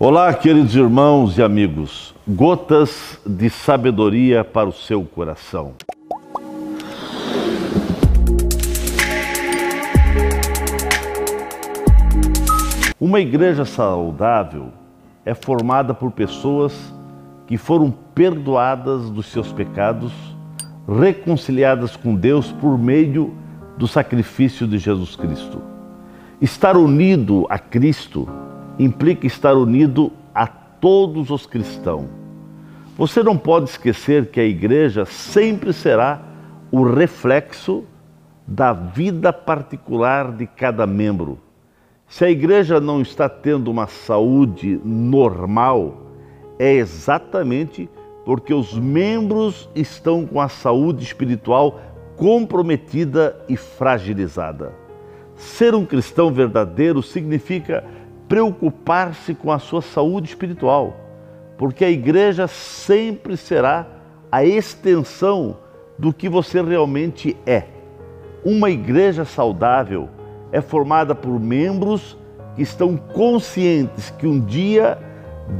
Olá, queridos irmãos e amigos. Gotas de sabedoria para o seu coração. Uma igreja saudável é formada por pessoas que foram perdoadas dos seus pecados, reconciliadas com Deus por meio do sacrifício de Jesus Cristo. Estar unido a Cristo implica estar unido a todos os cristãos. Você não pode esquecer que a igreja sempre será o reflexo da vida particular de cada membro. Se a igreja não está tendo uma saúde normal, é exatamente porque os membros estão com a saúde espiritual comprometida e fragilizada. Ser um cristão verdadeiro significa preocupar-se com a sua saúde espiritual, porque a igreja sempre será a extensão do que você realmente é. Uma igreja saudável é formada por membros que estão conscientes que um dia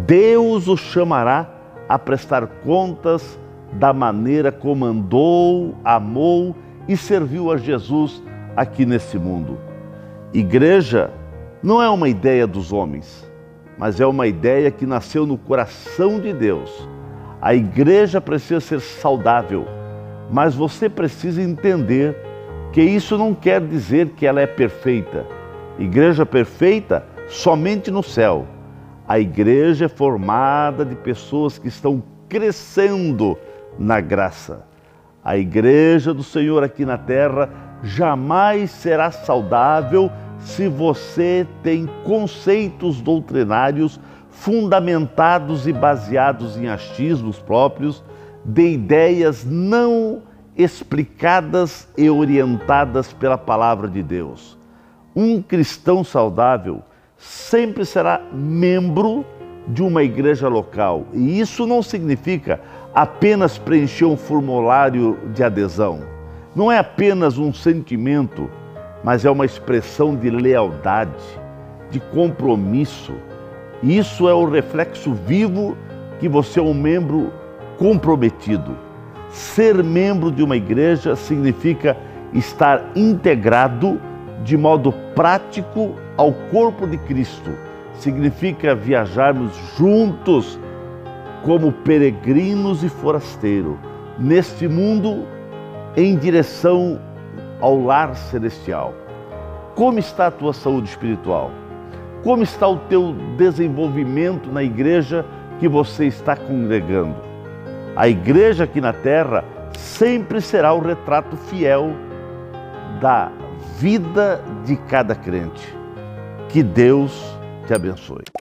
Deus os chamará a prestar contas da maneira como andou, amou e serviu a Jesus aqui nesse mundo. Igreja não é uma ideia dos homens, mas é uma ideia que nasceu no coração de Deus. A igreja precisa ser saudável, mas você precisa entender que isso não quer dizer que ela é perfeita. Igreja perfeita somente no céu. A igreja é formada de pessoas que estão crescendo na graça. A igreja do Senhor aqui na terra jamais será saudável se você tem conceitos doutrinários fundamentados e baseados em achismos próprios, de ideias não explicadas e orientadas pela palavra de Deus. Um cristão saudável sempre será membro de uma igreja local, e isso não significa apenas preencher um formulário de adesão. Não é apenas um sentimento mas é uma expressão de lealdade, de compromisso. Isso é o reflexo vivo que você é um membro comprometido. Ser membro de uma igreja significa estar integrado de modo prático ao corpo de Cristo. Significa viajarmos juntos como peregrinos e forasteiros neste mundo em direção ao lar celestial. Como está a tua saúde espiritual? Como está o teu desenvolvimento na igreja que você está congregando? A igreja aqui na terra sempre será o retrato fiel da vida de cada crente. Que Deus te abençoe.